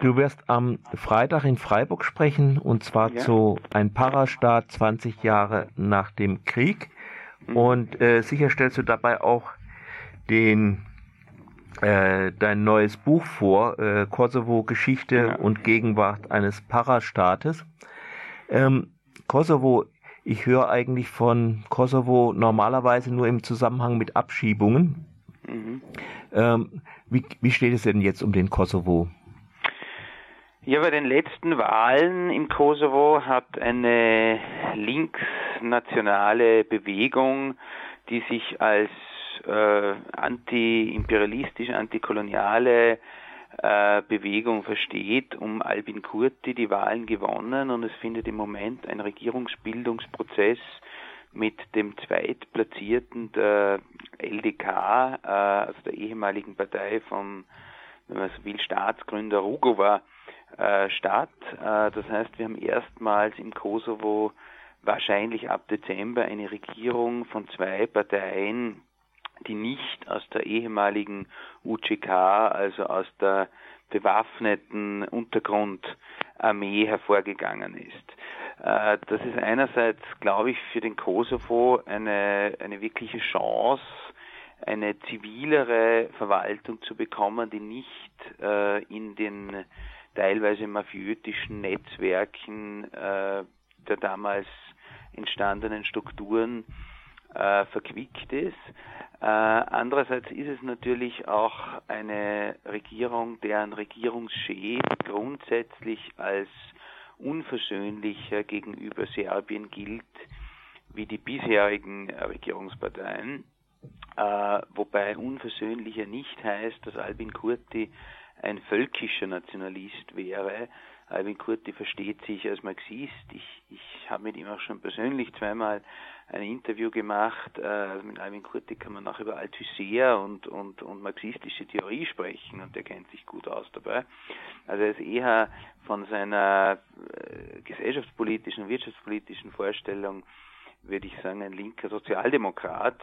Du wirst am Freitag in Freiburg sprechen und zwar ja. zu ein Parastaat 20 Jahre nach dem Krieg. Mhm. Und äh, sicher stellst du dabei auch den äh, dein neues Buch vor, äh, Kosovo Geschichte ja. und Gegenwart eines Parastaates. Ähm, Kosovo, ich höre eigentlich von Kosovo normalerweise nur im Zusammenhang mit Abschiebungen. Mhm. Ähm, wie, wie steht es denn jetzt um den Kosovo? Ja, bei den letzten Wahlen im Kosovo hat eine linksnationale Bewegung, die sich als äh, anti-imperialistische, antikoloniale äh, Bewegung versteht, um Albin Kurti die Wahlen gewonnen. Und es findet im Moment ein Regierungsbildungsprozess mit dem zweitplatzierten der LDK, äh, also der ehemaligen Partei vom, wenn man so will, Staatsgründer Rugova äh, statt. Äh, das heißt, wir haben erstmals im Kosovo wahrscheinlich ab Dezember eine Regierung von zwei Parteien, die nicht aus der ehemaligen UCK, also aus der bewaffneten Untergrundarmee hervorgegangen ist. Äh, das ist einerseits, glaube ich, für den Kosovo eine, eine wirkliche Chance, eine zivilere Verwaltung zu bekommen, die nicht in den teilweise mafiötischen Netzwerken äh, der damals entstandenen Strukturen äh, verquickt ist. Äh, andererseits ist es natürlich auch eine Regierung, deren Regierungschef grundsätzlich als unversöhnlicher gegenüber Serbien gilt wie die bisherigen Regierungsparteien, äh, wobei unversöhnlicher nicht heißt, dass Albin Kurti ein völkischer Nationalist wäre. Albin Kurti versteht sich als Marxist. Ich, ich habe mit ihm auch schon persönlich zweimal ein Interview gemacht. Äh, mit Alvin Kurti kann man auch über Althusser und, und, und marxistische Theorie sprechen und der kennt sich gut aus dabei. Also er ist eher von seiner äh, gesellschaftspolitischen und wirtschaftspolitischen Vorstellung, würde ich sagen, ein linker Sozialdemokrat,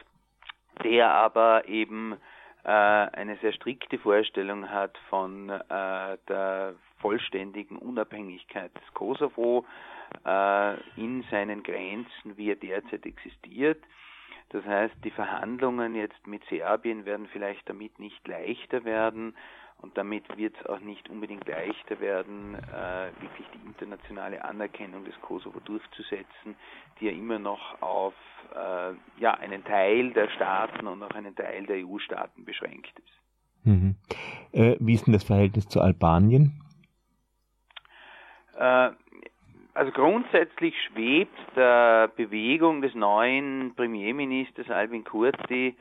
der aber eben eine sehr strikte Vorstellung hat von äh, der vollständigen Unabhängigkeit des Kosovo, äh, in seinen Grenzen, wie er derzeit existiert. Das heißt, die Verhandlungen jetzt mit Serbien werden vielleicht damit nicht leichter werden und damit wird es auch nicht unbedingt leichter werden, äh, wirklich die internationale Anerkennung des Kosovo durchzusetzen, die ja immer noch auf äh, ja, einen Teil der Staaten und auch einen Teil der EU-Staaten beschränkt ist. Mhm. Äh, wie ist denn das Verhältnis zu Albanien? Also grundsätzlich schwebt der Bewegung des neuen Premierministers Albin Kurti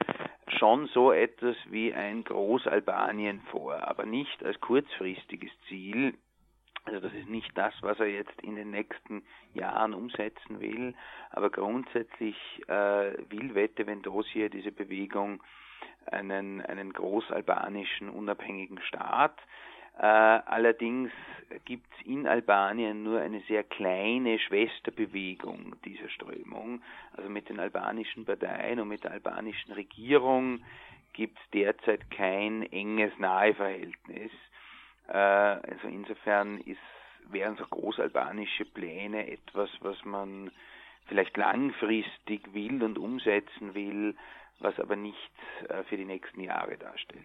schon so etwas wie ein Großalbanien vor, aber nicht als kurzfristiges Ziel. Also das ist nicht das, was er jetzt in den nächsten Jahren umsetzen will, aber grundsätzlich äh, will Wette Vendosia diese Bewegung einen, einen großalbanischen unabhängigen Staat. Äh, allerdings gibt es in Albanien nur eine sehr kleine Schwesterbewegung dieser Strömung. Also mit den albanischen Parteien und mit der albanischen Regierung gibt es derzeit kein enges Naheverhältnis. Äh, also insofern ist, wären so großalbanische Pläne etwas, was man vielleicht langfristig will und umsetzen will, was aber nicht äh, für die nächsten Jahre darstellt.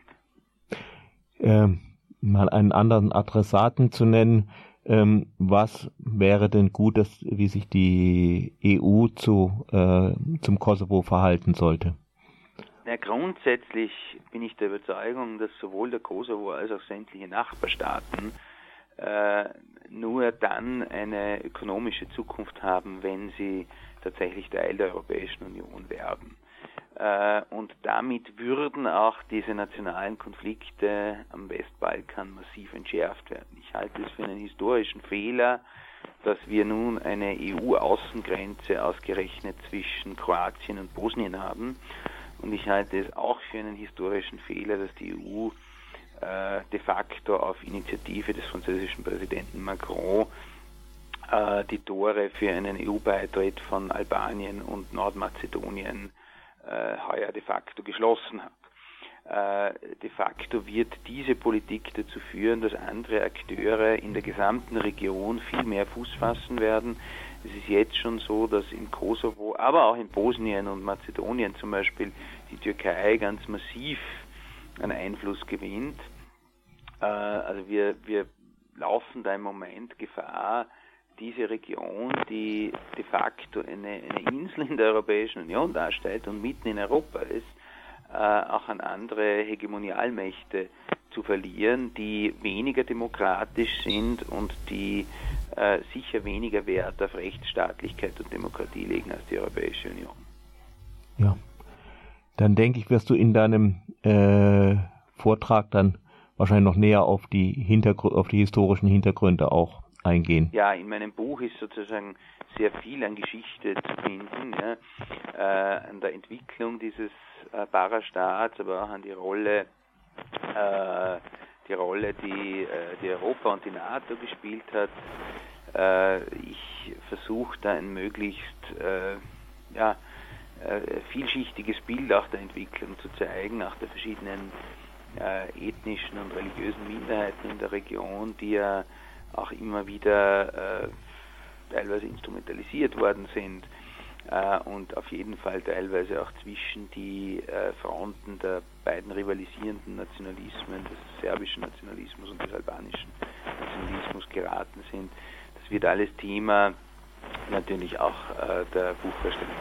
Ähm mal einen anderen Adressaten zu nennen, ähm, was wäre denn gut, dass, wie sich die EU zu, äh, zum Kosovo verhalten sollte? Ja, grundsätzlich bin ich der Überzeugung, dass sowohl der Kosovo als auch sämtliche Nachbarstaaten äh, nur dann eine ökonomische Zukunft haben, wenn sie tatsächlich Teil der Europäischen Union werden. Äh, und damit würden auch diese nationalen Konflikte am Westbalkan massiv entschärft werden. Ich halte es für einen historischen Fehler, dass wir nun eine EU-Außengrenze ausgerechnet zwischen Kroatien und Bosnien haben. Und ich halte es auch für einen historischen Fehler, dass die EU äh, de facto auf Initiative des französischen Präsidenten Macron äh, die Tore für einen EU-Beitritt von Albanien und Nordmazedonien heuer de facto geschlossen hat. äh, de facto wird diese Politik dazu führen, dass andere Akteure in der gesamten Region viel mehr Fuß fassen werden. Es ist jetzt schon so, dass in Kosovo, aber auch in Bosnien und Mazedonien zum Beispiel die Türkei ganz massiv an Einfluss gewinnt. Äh, also wir, wir laufen da im Moment Gefahr, diese Region, die de facto eine, eine Insel in der Europäischen Union darstellt und mitten in Europa ist, äh, auch an andere Hegemonialmächte zu verlieren, die weniger demokratisch sind und die äh, sicher weniger Wert auf Rechtsstaatlichkeit und Demokratie legen als die Europäische Union. Ja, dann denke ich, wirst du in deinem äh, Vortrag dann wahrscheinlich noch näher auf die Hintergr auf die historischen Hintergründe auch eingehen. Ja, in meinem Buch ist sozusagen sehr viel an Geschichte zu finden, ja, äh, an der Entwicklung dieses äh, Parastaats, aber auch an die Rolle, äh, die Rolle, die, äh, die Europa und die NATO gespielt hat. Äh, ich versuche da ein möglichst äh, ja, vielschichtiges Bild auch der Entwicklung zu zeigen, auch der verschiedenen ethnischen und religiösen Minderheiten in der Region, die ja auch immer wieder äh, teilweise instrumentalisiert worden sind äh, und auf jeden Fall teilweise auch zwischen die äh, Fronten der beiden rivalisierenden Nationalismen, des serbischen Nationalismus und des albanischen Nationalismus geraten sind. Das wird alles Thema natürlich auch äh, der Buchvorstellung